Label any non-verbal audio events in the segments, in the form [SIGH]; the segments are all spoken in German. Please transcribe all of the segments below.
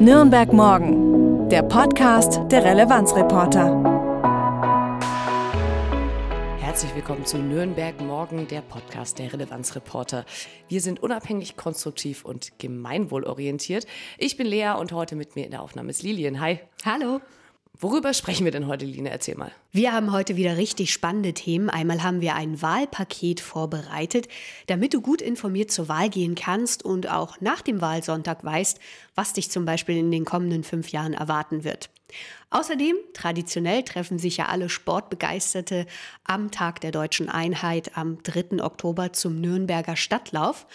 Nürnberg Morgen, der Podcast der Relevanzreporter. Herzlich willkommen zu Nürnberg Morgen, der Podcast der Relevanzreporter. Wir sind unabhängig, konstruktiv und gemeinwohlorientiert. Ich bin Lea und heute mit mir in der Aufnahme ist Lilien. Hi. Hallo. Worüber sprechen wir denn heute, Line? Erzähl mal. Wir haben heute wieder richtig spannende Themen. Einmal haben wir ein Wahlpaket vorbereitet, damit du gut informiert zur Wahl gehen kannst und auch nach dem Wahlsonntag weißt, was dich zum Beispiel in den kommenden fünf Jahren erwarten wird. Außerdem, traditionell treffen sich ja alle Sportbegeisterte am Tag der deutschen Einheit am 3. Oktober zum Nürnberger Stadtlauf.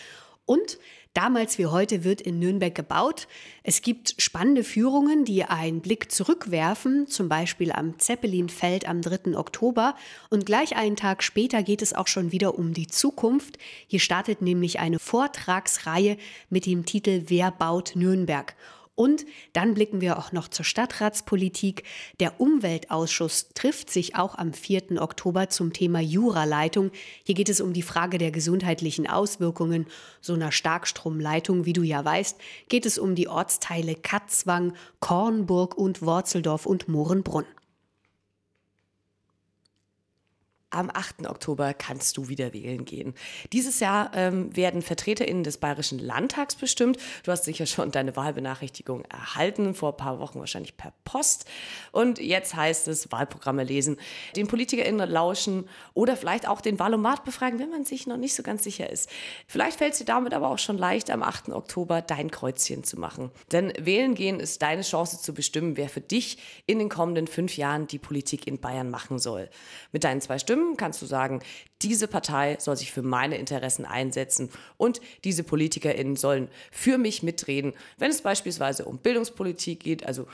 Und Damals wie heute wird in Nürnberg gebaut. Es gibt spannende Führungen, die einen Blick zurückwerfen, zum Beispiel am Zeppelinfeld am 3. Oktober. Und gleich einen Tag später geht es auch schon wieder um die Zukunft. Hier startet nämlich eine Vortragsreihe mit dem Titel Wer baut Nürnberg? Und dann blicken wir auch noch zur Stadtratspolitik. Der Umweltausschuss trifft sich auch am 4. Oktober zum Thema Juraleitung. Hier geht es um die Frage der gesundheitlichen Auswirkungen so einer Starkstromleitung. Wie du ja weißt, geht es um die Ortsteile Katzwang, Kornburg und Worzeldorf und Mohrenbrunn. Am 8. Oktober kannst du wieder wählen gehen. Dieses Jahr ähm, werden VertreterInnen des Bayerischen Landtags bestimmt. Du hast sicher schon deine Wahlbenachrichtigung erhalten, vor ein paar Wochen wahrscheinlich per Post. Und jetzt heißt es Wahlprogramme lesen, den PolitikerInnen lauschen oder vielleicht auch den Wahlomat befragen, wenn man sich noch nicht so ganz sicher ist. Vielleicht fällt es dir damit aber auch schon leicht, am 8. Oktober dein Kreuzchen zu machen. Denn wählen gehen ist deine Chance zu bestimmen, wer für dich in den kommenden fünf Jahren die Politik in Bayern machen soll. Mit deinen zwei Stimmen Stimmen kannst du sagen, diese Partei soll sich für meine Interessen einsetzen und diese PolitikerInnen sollen für mich mitreden, wenn es beispielsweise um Bildungspolitik geht, also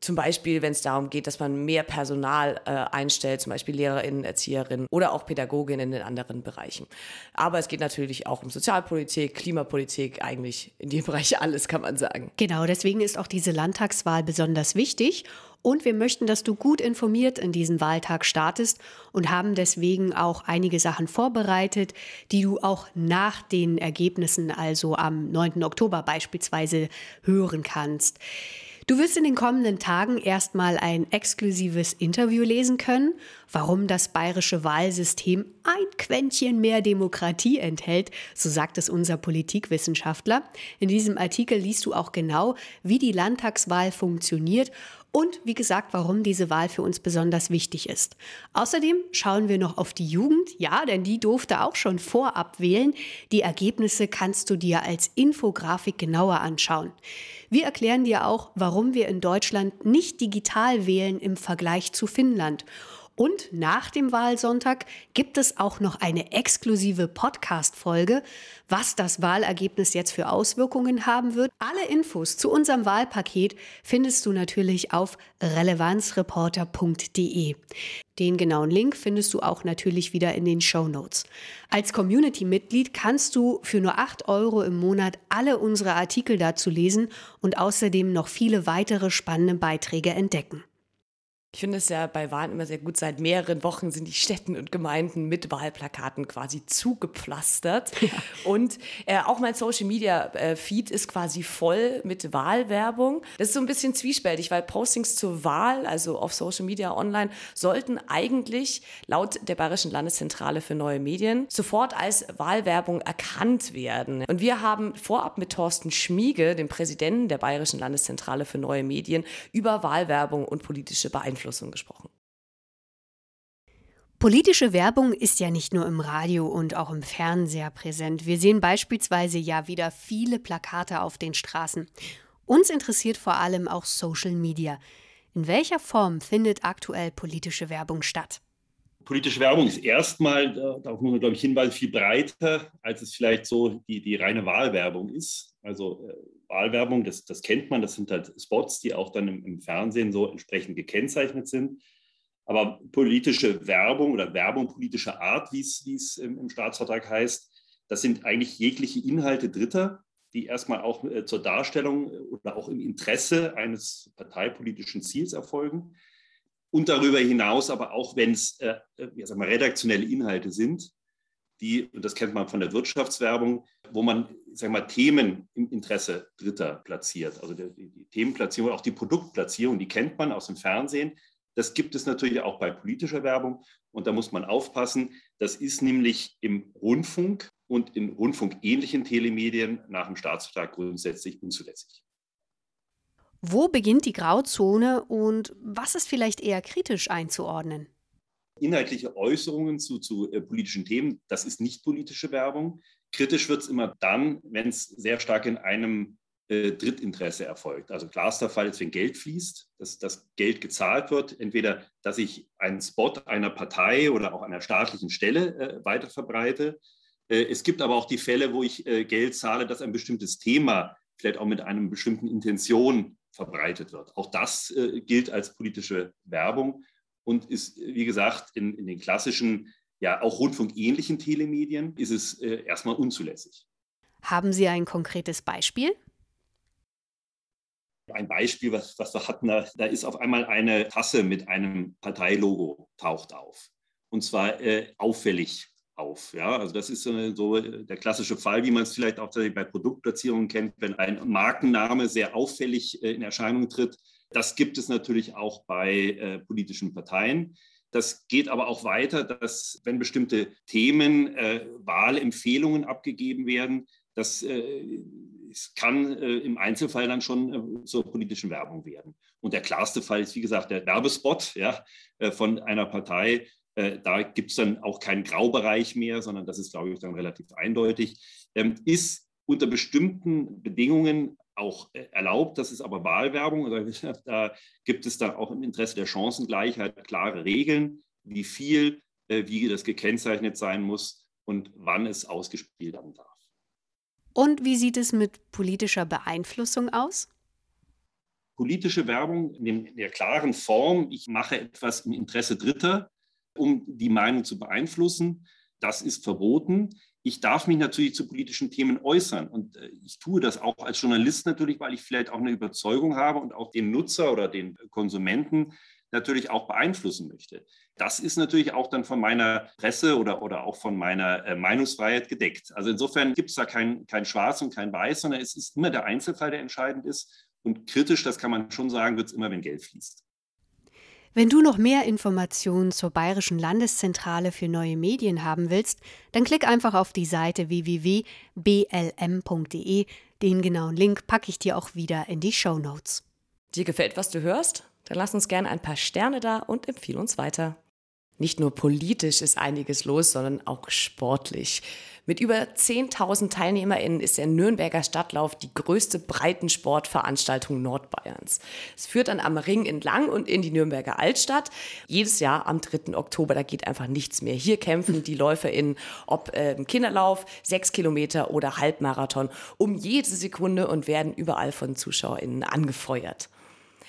zum Beispiel, wenn es darum geht, dass man mehr Personal äh, einstellt, zum Beispiel Lehrerinnen, Erzieherinnen oder auch Pädagoginnen in anderen Bereichen. Aber es geht natürlich auch um Sozialpolitik, Klimapolitik, eigentlich in dem Bereich [LAUGHS] alles, kann man sagen. Genau, deswegen ist auch diese Landtagswahl besonders wichtig. Und wir möchten, dass du gut informiert in diesen Wahltag startest und haben deswegen auch einige Sachen vorbereitet, die du auch nach den Ergebnissen, also am 9. Oktober beispielsweise, hören kannst. Du wirst in den kommenden Tagen erstmal ein exklusives Interview lesen können, warum das bayerische Wahlsystem ein Quäntchen mehr Demokratie enthält, so sagt es unser Politikwissenschaftler. In diesem Artikel liest du auch genau, wie die Landtagswahl funktioniert und wie gesagt, warum diese Wahl für uns besonders wichtig ist. Außerdem schauen wir noch auf die Jugend, ja, denn die durfte auch schon vorab wählen. Die Ergebnisse kannst du dir als Infografik genauer anschauen. Wir erklären dir auch, warum wir in Deutschland nicht digital wählen im Vergleich zu Finnland und nach dem Wahlsonntag gibt es auch noch eine exklusive Podcast-Folge, was das Wahlergebnis jetzt für Auswirkungen haben wird. Alle Infos zu unserem Wahlpaket findest du natürlich auf relevanzreporter.de. Den genauen Link findest du auch natürlich wieder in den Show Notes. Als Community-Mitglied kannst du für nur 8 Euro im Monat alle unsere Artikel dazu lesen und außerdem noch viele weitere spannende Beiträge entdecken. Ich finde es ja bei Wahlen immer sehr gut. Seit mehreren Wochen sind die Städten und Gemeinden mit Wahlplakaten quasi zugepflastert. Ja. Und äh, auch mein Social Media äh, Feed ist quasi voll mit Wahlwerbung. Das ist so ein bisschen zwiespältig, weil Postings zur Wahl, also auf Social Media online, sollten eigentlich laut der Bayerischen Landeszentrale für neue Medien sofort als Wahlwerbung erkannt werden. Und wir haben vorab mit Thorsten Schmiege, dem Präsidenten der Bayerischen Landeszentrale für neue Medien, über Wahlwerbung und politische Beeinflussung Beeinflussung gesprochen. Politische Werbung ist ja nicht nur im Radio und auch im Fernseher präsent. Wir sehen beispielsweise ja wieder viele Plakate auf den Straßen. Uns interessiert vor allem auch Social Media. In welcher Form findet aktuell politische Werbung statt? Politische Werbung ist erstmal, darauf muss man, glaube ich, hinweisen, viel breiter, als es vielleicht so die, die reine Wahlwerbung ist. Also äh, Wahlwerbung, das, das kennt man, das sind halt Spots, die auch dann im, im Fernsehen so entsprechend gekennzeichnet sind. Aber politische Werbung oder Werbung politischer Art, wie es im, im Staatsvertrag heißt, das sind eigentlich jegliche Inhalte Dritter, die erstmal auch äh, zur Darstellung oder auch im Interesse eines parteipolitischen Ziels erfolgen. Und darüber hinaus aber auch, wenn es äh, äh redaktionelle Inhalte sind, die, und das kennt man von der Wirtschaftswerbung, wo man sag mal, Themen im Interesse Dritter platziert. Also die, die Themenplatzierung, auch die Produktplatzierung, die kennt man aus dem Fernsehen. Das gibt es natürlich auch bei politischer Werbung. Und da muss man aufpassen. Das ist nämlich im Rundfunk und in rundfunkähnlichen Telemedien nach dem Staatsvertrag grundsätzlich unzulässig. Wo beginnt die Grauzone und was ist vielleicht eher kritisch einzuordnen? Inhaltliche Äußerungen zu, zu äh, politischen Themen, das ist nicht politische Werbung. Kritisch wird es immer dann, wenn es sehr stark in einem äh, Drittinteresse erfolgt. Also klarster Fall ist, wenn Geld fließt, dass das Geld gezahlt wird, entweder, dass ich einen Spot einer Partei oder auch einer staatlichen Stelle äh, weiter verbreite. Äh, es gibt aber auch die Fälle, wo ich äh, Geld zahle, dass ein bestimmtes Thema vielleicht auch mit einer bestimmten Intention verbreitet wird. Auch das äh, gilt als politische Werbung und ist, wie gesagt, in, in den klassischen, ja auch rundfunkähnlichen Telemedien ist es äh, erstmal unzulässig. Haben Sie ein konkretes Beispiel? Ein Beispiel, was, was wir hatten, da, da, ist auf einmal eine Tasse mit einem Parteilogo taucht auf. Und zwar äh, auffällig auf. Ja? Also das ist so, so der klassische Fall, wie man es vielleicht auch bei Produktplatzierungen kennt, wenn ein Markenname sehr auffällig äh, in Erscheinung tritt. Das gibt es natürlich auch bei äh, politischen Parteien. Das geht aber auch weiter, dass wenn bestimmte Themen, äh, Wahlempfehlungen abgegeben werden, dass äh, kann äh, im Einzelfall dann schon äh, zur politischen Werbung werden. Und der klarste Fall ist, wie gesagt, der Werbespot ja, äh, von einer Partei. Da gibt es dann auch keinen Graubereich mehr, sondern das ist, glaube ich, dann relativ eindeutig. Ähm, ist unter bestimmten Bedingungen auch äh, erlaubt. Das ist aber Wahlwerbung. Da, [LAUGHS] da gibt es dann auch im Interesse der Chancengleichheit klare Regeln, wie viel, wie das gekennzeichnet sein muss und wann es ausgespielt werden darf. Und wie sieht es mit politischer Beeinflussung aus? Politische Werbung in der klaren Form, ich mache etwas im Interesse Dritter, um die Meinung zu beeinflussen, das ist verboten. Ich darf mich natürlich zu politischen Themen äußern und äh, ich tue das auch als Journalist natürlich, weil ich vielleicht auch eine Überzeugung habe und auch den Nutzer oder den Konsumenten natürlich auch beeinflussen möchte. Das ist natürlich auch dann von meiner Presse oder, oder auch von meiner äh, Meinungsfreiheit gedeckt. Also insofern gibt es da kein, kein Schwarz und kein Weiß, sondern es ist immer der Einzelfall, der entscheidend ist. Und kritisch, das kann man schon sagen, wird es immer, wenn Geld fließt. Wenn du noch mehr Informationen zur Bayerischen Landeszentrale für neue Medien haben willst, dann klick einfach auf die Seite www.blm.de. Den genauen Link packe ich dir auch wieder in die Show Notes. Dir gefällt, was du hörst? Dann lass uns gerne ein paar Sterne da und empfehle uns weiter. Nicht nur politisch ist einiges los, sondern auch sportlich. Mit über 10.000 TeilnehmerInnen ist der Nürnberger Stadtlauf die größte Breitensportveranstaltung Nordbayerns. Es führt dann am Ring entlang und in die Nürnberger Altstadt. Jedes Jahr am 3. Oktober, da geht einfach nichts mehr. Hier kämpfen die LäuferInnen, ob äh, Kinderlauf, sechs Kilometer oder Halbmarathon, um jede Sekunde und werden überall von ZuschauerInnen angefeuert.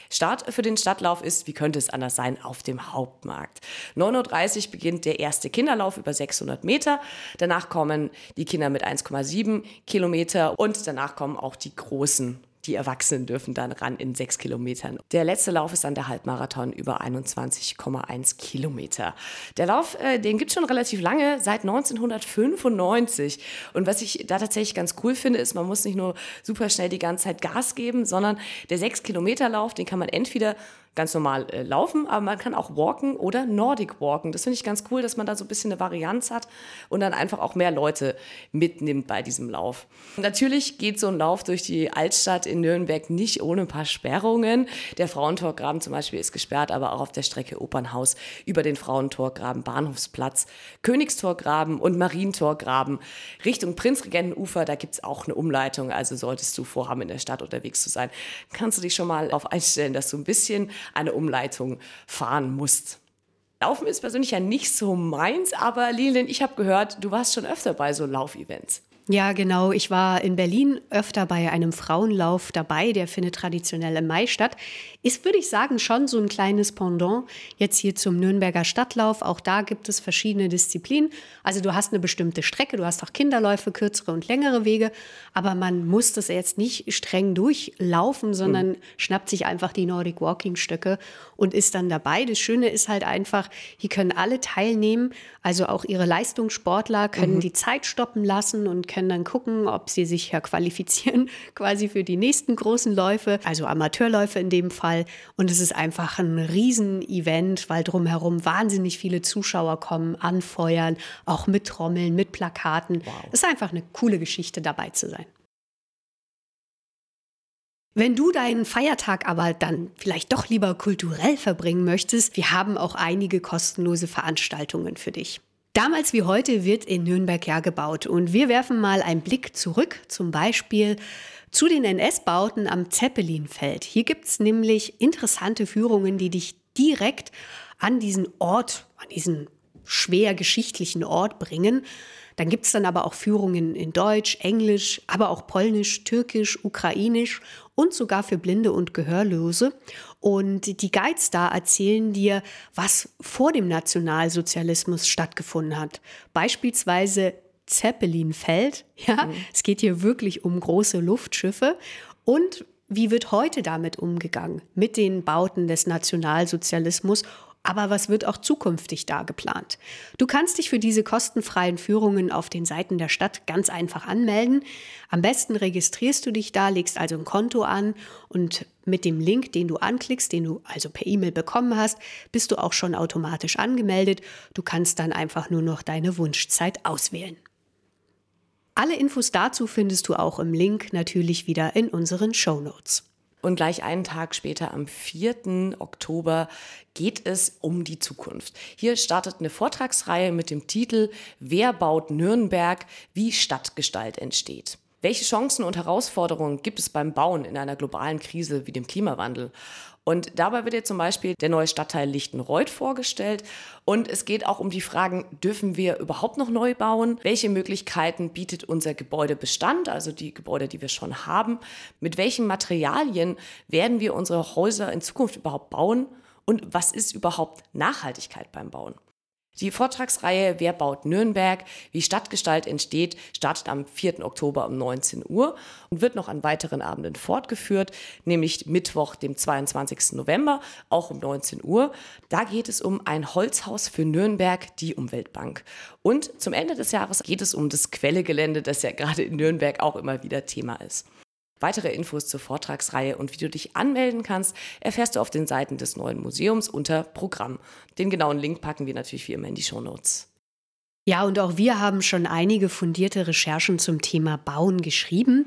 Start für den Stadtlauf ist, wie könnte es anders sein, auf dem Hauptmarkt. 9.30 Uhr beginnt der erste Kinderlauf über 600 Meter. Danach kommen die Kinder mit 1,7 Kilometer und danach kommen auch die großen die Erwachsenen dürfen dann ran in sechs Kilometern. Der letzte Lauf ist dann der Halbmarathon über 21,1 Kilometer. Der Lauf, äh, den gibt es schon relativ lange, seit 1995. Und was ich da tatsächlich ganz cool finde, ist, man muss nicht nur super schnell die ganze Zeit Gas geben, sondern der sechs Kilometer Lauf, den kann man entweder ganz normal äh, laufen, aber man kann auch walken oder Nordic walken. Das finde ich ganz cool, dass man da so ein bisschen eine Varianz hat und dann einfach auch mehr Leute mitnimmt bei diesem Lauf. natürlich geht so ein Lauf durch die Altstadt in Nürnberg nicht ohne ein paar Sperrungen. Der Frauentorgraben zum Beispiel ist gesperrt, aber auch auf der Strecke Opernhaus über den Frauentorgraben, Bahnhofsplatz, Königstorgraben und Marientorgraben Richtung Prinzregentenufer. Da gibt es auch eine Umleitung. Also solltest du vorhaben, in der Stadt unterwegs zu sein, kannst du dich schon mal auf einstellen, dass du ein bisschen eine Umleitung fahren musst. Laufen ist persönlich ja nicht so meins, aber Lilian, ich habe gehört, du warst schon öfter bei so Laufevents. Ja, genau. Ich war in Berlin öfter bei einem Frauenlauf dabei, der findet traditionell im Mai statt. Ist, würde ich sagen, schon so ein kleines Pendant jetzt hier zum Nürnberger Stadtlauf. Auch da gibt es verschiedene Disziplinen. Also du hast eine bestimmte Strecke, du hast auch Kinderläufe, kürzere und längere Wege, aber man muss das jetzt nicht streng durchlaufen, sondern mhm. schnappt sich einfach die Nordic Walking Stöcke und ist dann dabei. Das Schöne ist halt einfach, hier können alle teilnehmen, also auch ihre Leistungssportler können mhm. die Zeit stoppen lassen und können dann gucken, ob sie sich ja qualifizieren [LAUGHS] quasi für die nächsten großen Läufe, also Amateurläufe in dem Fall. Und es ist einfach ein Riesenevent, weil drumherum wahnsinnig viele Zuschauer kommen, anfeuern, auch mit Trommeln, mit Plakaten. Wow. Es ist einfach eine coole Geschichte dabei zu sein. Wenn du deinen Feiertag aber dann vielleicht doch lieber kulturell verbringen möchtest, wir haben auch einige kostenlose Veranstaltungen für dich. Damals wie heute wird in Nürnberg ja gebaut und wir werfen mal einen Blick zurück, zum Beispiel zu den NS-Bauten am Zeppelinfeld. Hier gibt es nämlich interessante Führungen, die dich direkt an diesen Ort, an diesen schwer geschichtlichen Ort bringen. Dann gibt es dann aber auch Führungen in Deutsch, Englisch, aber auch Polnisch, Türkisch, Ukrainisch und sogar für Blinde und Gehörlose. Und die Guides da erzählen dir, was vor dem Nationalsozialismus stattgefunden hat. Beispielsweise Zeppelinfeld. [LAUGHS] Ja, mhm. es geht hier wirklich um große Luftschiffe. Und wie wird heute damit umgegangen? Mit den Bauten des Nationalsozialismus aber was wird auch zukünftig da geplant? Du kannst dich für diese kostenfreien Führungen auf den Seiten der Stadt ganz einfach anmelden. Am besten registrierst du dich da, legst also ein Konto an und mit dem Link, den du anklickst, den du also per E-Mail bekommen hast, bist du auch schon automatisch angemeldet. Du kannst dann einfach nur noch deine Wunschzeit auswählen. Alle Infos dazu findest du auch im Link natürlich wieder in unseren Show Notes. Und gleich einen Tag später, am 4. Oktober, geht es um die Zukunft. Hier startet eine Vortragsreihe mit dem Titel Wer baut Nürnberg? Wie Stadtgestalt entsteht. Welche Chancen und Herausforderungen gibt es beim Bauen in einer globalen Krise wie dem Klimawandel? Und dabei wird jetzt zum Beispiel der neue Stadtteil Lichtenreuth vorgestellt. Und es geht auch um die Fragen, dürfen wir überhaupt noch neu bauen? Welche Möglichkeiten bietet unser Gebäudebestand, also die Gebäude, die wir schon haben? Mit welchen Materialien werden wir unsere Häuser in Zukunft überhaupt bauen? Und was ist überhaupt Nachhaltigkeit beim Bauen? Die Vortragsreihe Wer baut Nürnberg? Wie Stadtgestalt entsteht, startet am 4. Oktober um 19 Uhr und wird noch an weiteren Abenden fortgeführt, nämlich Mittwoch, dem 22. November, auch um 19 Uhr. Da geht es um ein Holzhaus für Nürnberg, die Umweltbank. Und zum Ende des Jahres geht es um das Quellegelände, das ja gerade in Nürnberg auch immer wieder Thema ist. Weitere Infos zur Vortragsreihe und wie du dich anmelden kannst, erfährst du auf den Seiten des neuen Museums unter Programm. Den genauen Link packen wir natürlich wie immer in die Show Notes. Ja, und auch wir haben schon einige fundierte Recherchen zum Thema Bauen geschrieben.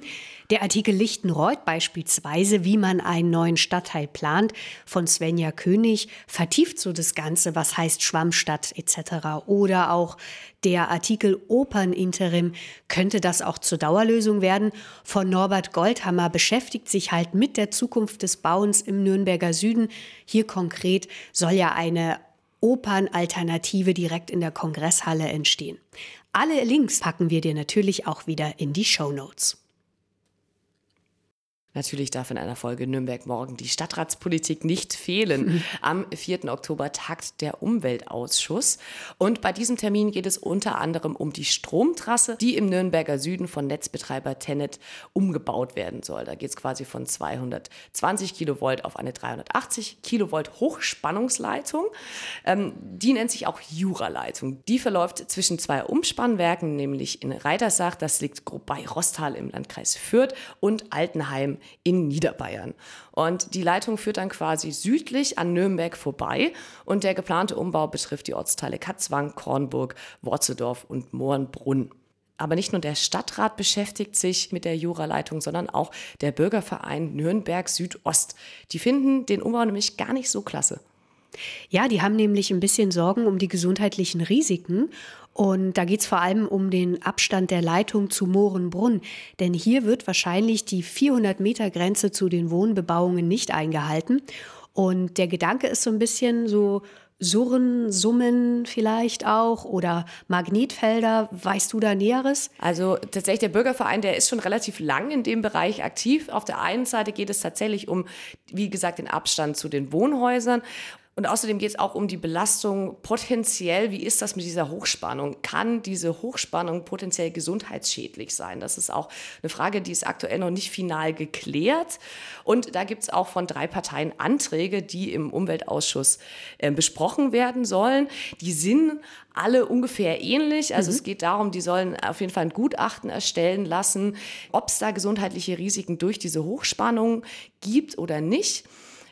Der Artikel Lichtenreuth beispielsweise, wie man einen neuen Stadtteil plant, von Svenja König, vertieft so das Ganze, was heißt Schwammstadt etc. Oder auch der Artikel Operninterim, könnte das auch zur Dauerlösung werden, von Norbert Goldhammer beschäftigt sich halt mit der Zukunft des Bauens im Nürnberger Süden. Hier konkret soll ja eine Opernalternative direkt in der Kongresshalle entstehen. Alle Links packen wir dir natürlich auch wieder in die Show Notes. Natürlich darf in einer Folge Nürnberg morgen die Stadtratspolitik nicht fehlen. Am 4. Oktober tagt der Umweltausschuss. Und bei diesem Termin geht es unter anderem um die Stromtrasse, die im Nürnberger Süden von Netzbetreiber Tenet umgebaut werden soll. Da geht es quasi von 220 Kilovolt auf eine 380 Kilovolt Hochspannungsleitung. Ähm, die nennt sich auch Juraleitung. Die verläuft zwischen zwei Umspannwerken, nämlich in Reitersach, das liegt grob bei Rostal im Landkreis Fürth, und Altenheim in Niederbayern. Und die Leitung führt dann quasi südlich an Nürnberg vorbei und der geplante Umbau betrifft die Ortsteile Katzwang, Kornburg, Worzeldorf und Mohrenbrunn. Aber nicht nur der Stadtrat beschäftigt sich mit der Juraleitung, sondern auch der Bürgerverein Nürnberg Südost. Die finden den Umbau nämlich gar nicht so klasse. Ja, die haben nämlich ein bisschen Sorgen um die gesundheitlichen Risiken. Und da geht es vor allem um den Abstand der Leitung zu Mohrenbrunn. Denn hier wird wahrscheinlich die 400-Meter-Grenze zu den Wohnbebauungen nicht eingehalten. Und der Gedanke ist so ein bisschen so Surren, Summen vielleicht auch oder Magnetfelder. Weißt du da Näheres? Also tatsächlich der Bürgerverein, der ist schon relativ lang in dem Bereich aktiv. Auf der einen Seite geht es tatsächlich um, wie gesagt, den Abstand zu den Wohnhäusern. Und außerdem geht es auch um die Belastung potenziell. Wie ist das mit dieser Hochspannung? Kann diese Hochspannung potenziell gesundheitsschädlich sein? Das ist auch eine Frage, die ist aktuell noch nicht final geklärt. Und da gibt es auch von drei Parteien Anträge, die im Umweltausschuss äh, besprochen werden sollen. Die sind alle ungefähr ähnlich. Also mhm. es geht darum, die sollen auf jeden Fall ein Gutachten erstellen lassen, ob es da gesundheitliche Risiken durch diese Hochspannung gibt oder nicht.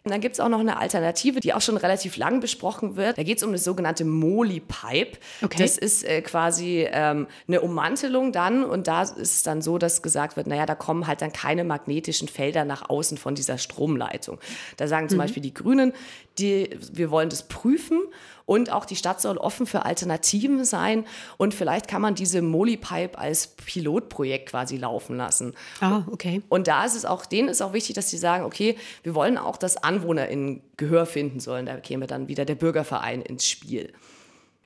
Und dann gibt es auch noch eine Alternative, die auch schon relativ lang besprochen wird. Da geht es um das sogenannte Moli-Pipe. Okay. Das ist äh, quasi ähm, eine Ummantelung dann und da ist es dann so, dass gesagt wird, naja, da kommen halt dann keine magnetischen Felder nach außen von dieser Stromleitung. Da sagen zum mhm. Beispiel die Grünen, die, wir wollen das prüfen und auch die Stadt soll offen für Alternativen sein und vielleicht kann man diese Moli-Pipe als Pilotprojekt quasi laufen lassen. Ah, okay. Und da ist es auch, denen ist auch wichtig, dass sie sagen, okay, wir wollen auch, dass AnwohnerInnen Gehör finden sollen. Da käme dann wieder der Bürgerverein ins Spiel.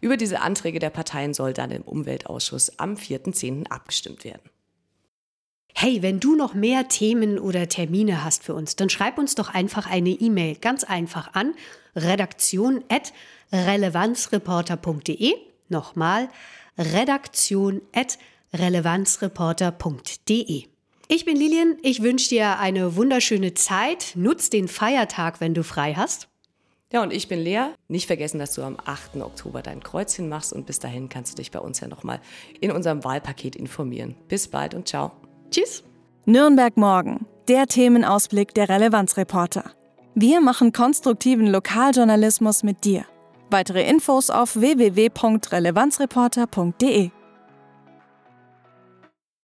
Über diese Anträge der Parteien soll dann im Umweltausschuss am 4.10. abgestimmt werden. Hey, wenn du noch mehr Themen oder Termine hast für uns, dann schreib uns doch einfach eine E-Mail ganz einfach an redaktion@relevanzreporter.de. Nochmal redaktion@relevanzreporter.de. Ich bin Lilian, ich wünsche dir eine wunderschöne Zeit. Nutz den Feiertag, wenn du frei hast. Ja, und ich bin Lea. Nicht vergessen, dass du am 8. Oktober dein Kreuzchen machst und bis dahin kannst du dich bei uns ja nochmal in unserem Wahlpaket informieren. Bis bald und ciao. Tschüss. Nürnberg morgen, der Themenausblick der Relevanzreporter. Wir machen konstruktiven Lokaljournalismus mit dir. Weitere Infos auf www.relevanzreporter.de